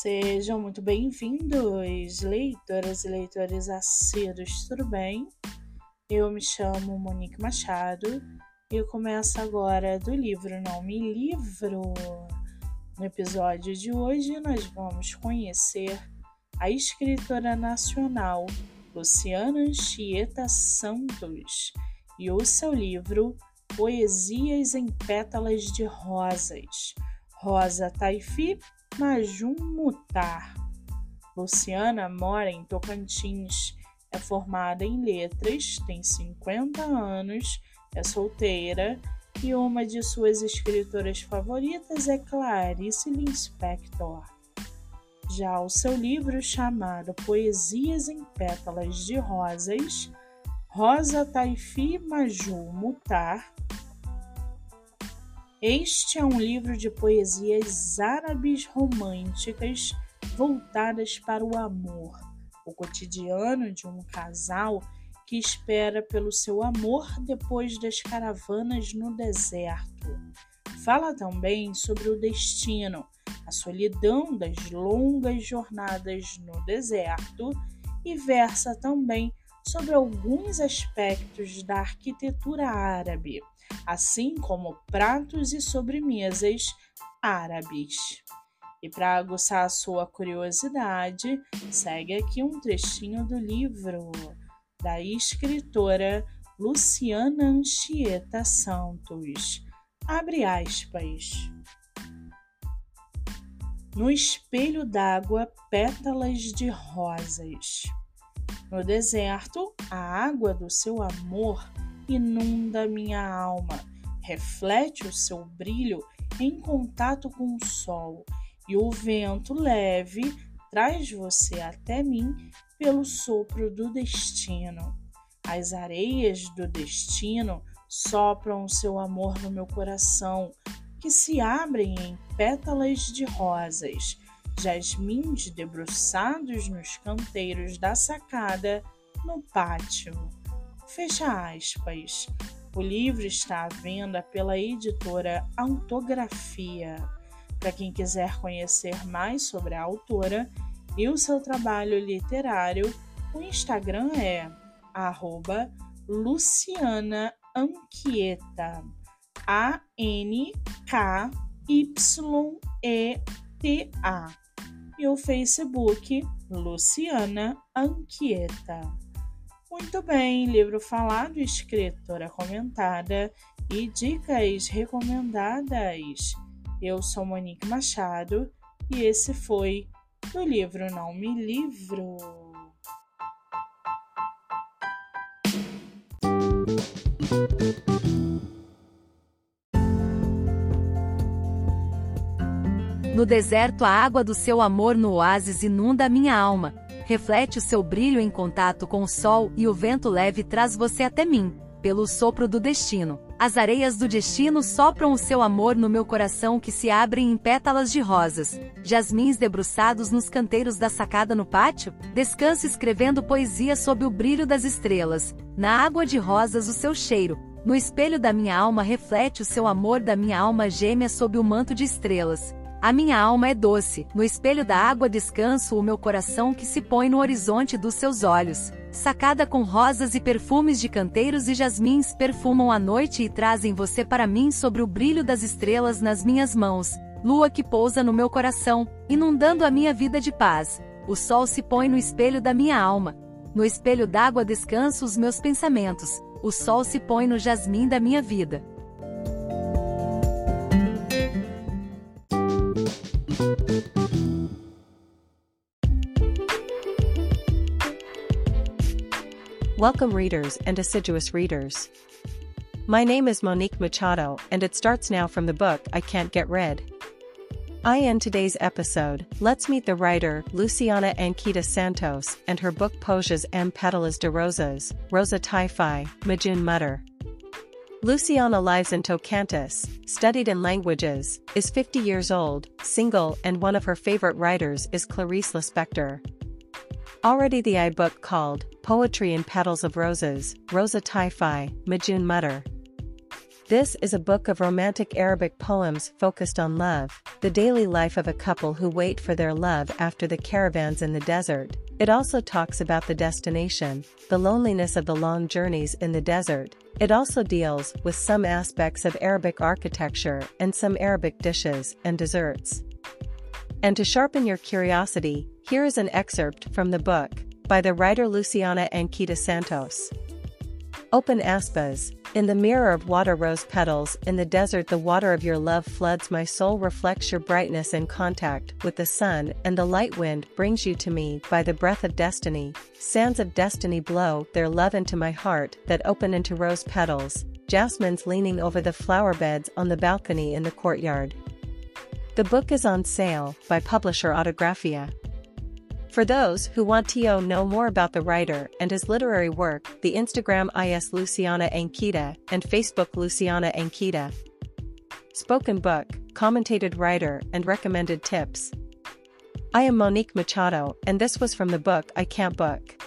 Sejam muito bem-vindos, leitoras e leitores assíduos, tudo bem? Eu me chamo Monique Machado e eu começo agora do livro Não Me Livro. No episódio de hoje, nós vamos conhecer a escritora nacional Luciana Anchieta Santos e o seu livro Poesias em Pétalas de Rosas. Rosa Taifi Majum Mutar. Luciana mora em Tocantins, é formada em letras, tem 50 anos, é solteira e uma de suas escritoras favoritas é Clarice Lispector. Já o seu livro chamado Poesias em Pétalas de Rosas, Rosa Taifi Maju Mutar, este é um livro de poesias árabes românticas voltadas para o amor, o cotidiano de um casal que espera pelo seu amor depois das caravanas no deserto. Fala também sobre o destino, a solidão das longas jornadas no deserto e versa também sobre alguns aspectos da arquitetura árabe assim como pratos e sobremesas árabes. E para aguçar a sua curiosidade, segue aqui um trechinho do livro da escritora Luciana Anchieta Santos. Abre aspas. No espelho d'água, pétalas de rosas. No deserto, a água do seu amor inunda minha alma, reflete o seu brilho em contato com o sol, e o vento leve traz você até mim pelo sopro do destino. As areias do destino sopram o seu amor no meu coração, que se abrem em pétalas de rosas, jasmins debruçados nos canteiros da sacada no pátio. Fecha aspas. O livro está à venda pela editora Autografia. Para quem quiser conhecer mais sobre a autora e o seu trabalho literário, o Instagram é Luciana Anquieta. A-N-K-Y-E-T-A. E o Facebook Luciana Anquieta. Muito bem, livro falado, escritora comentada e dicas recomendadas. Eu sou Monique Machado e esse foi o livro Não Me Livro. No deserto, a água do seu amor no oásis inunda minha alma reflete o seu brilho em contato com o sol e o vento leve traz você até mim, pelo sopro do destino. As areias do destino sopram o seu amor no meu coração que se abrem em pétalas de rosas, jasmins debruçados nos canteiros da sacada no pátio, descanso escrevendo poesia sob o brilho das estrelas, na água de rosas o seu cheiro, no espelho da minha alma reflete o seu amor da minha alma gêmea sob o manto de estrelas. A minha alma é doce, no espelho da água descanso o meu coração que se põe no horizonte dos seus olhos. Sacada com rosas e perfumes de canteiros e jasmins perfumam a noite e trazem você para mim sobre o brilho das estrelas nas minhas mãos. Lua que pousa no meu coração, inundando a minha vida de paz. O sol se põe no espelho da minha alma. No espelho d'água descanso os meus pensamentos. O sol se põe no jasmim da minha vida. Welcome readers and assiduous readers. My name is Monique Machado and it starts now from the book I Can't Get Rid. I end today's episode, let's meet the writer Luciana Anquita Santos and her book Pojas M. Petalas de Rosas, Rosa Taifi, Majun Mutter. Luciana lives in Tocantins, studied in languages, is 50 years old, single and one of her favorite writers is Clarice Lispector. Already the I book called Poetry in Petals of Roses, Rosa Taifi, Majun Mutter. This is a book of romantic Arabic poems focused on love, the daily life of a couple who wait for their love after the caravans in the desert. It also talks about the destination, the loneliness of the long journeys in the desert. It also deals with some aspects of Arabic architecture and some Arabic dishes and desserts. And to sharpen your curiosity, here is an excerpt from the book, by the writer Luciana Anquita Santos. Open aspas, in the mirror of water rose petals, in the desert the water of your love floods my soul reflects your brightness in contact with the sun and the light wind brings you to me by the breath of destiny, sands of destiny blow their love into my heart that open into rose petals, jasmines leaning over the flower beds on the balcony in the courtyard. The book is on sale by publisher Autographia. For those who want to know more about the writer and his literary work, the Instagram is Luciana Ankita and Facebook Luciana Ankita. Spoken book, commentated writer, and recommended tips. I am Monique Machado, and this was from the book I Can't Book.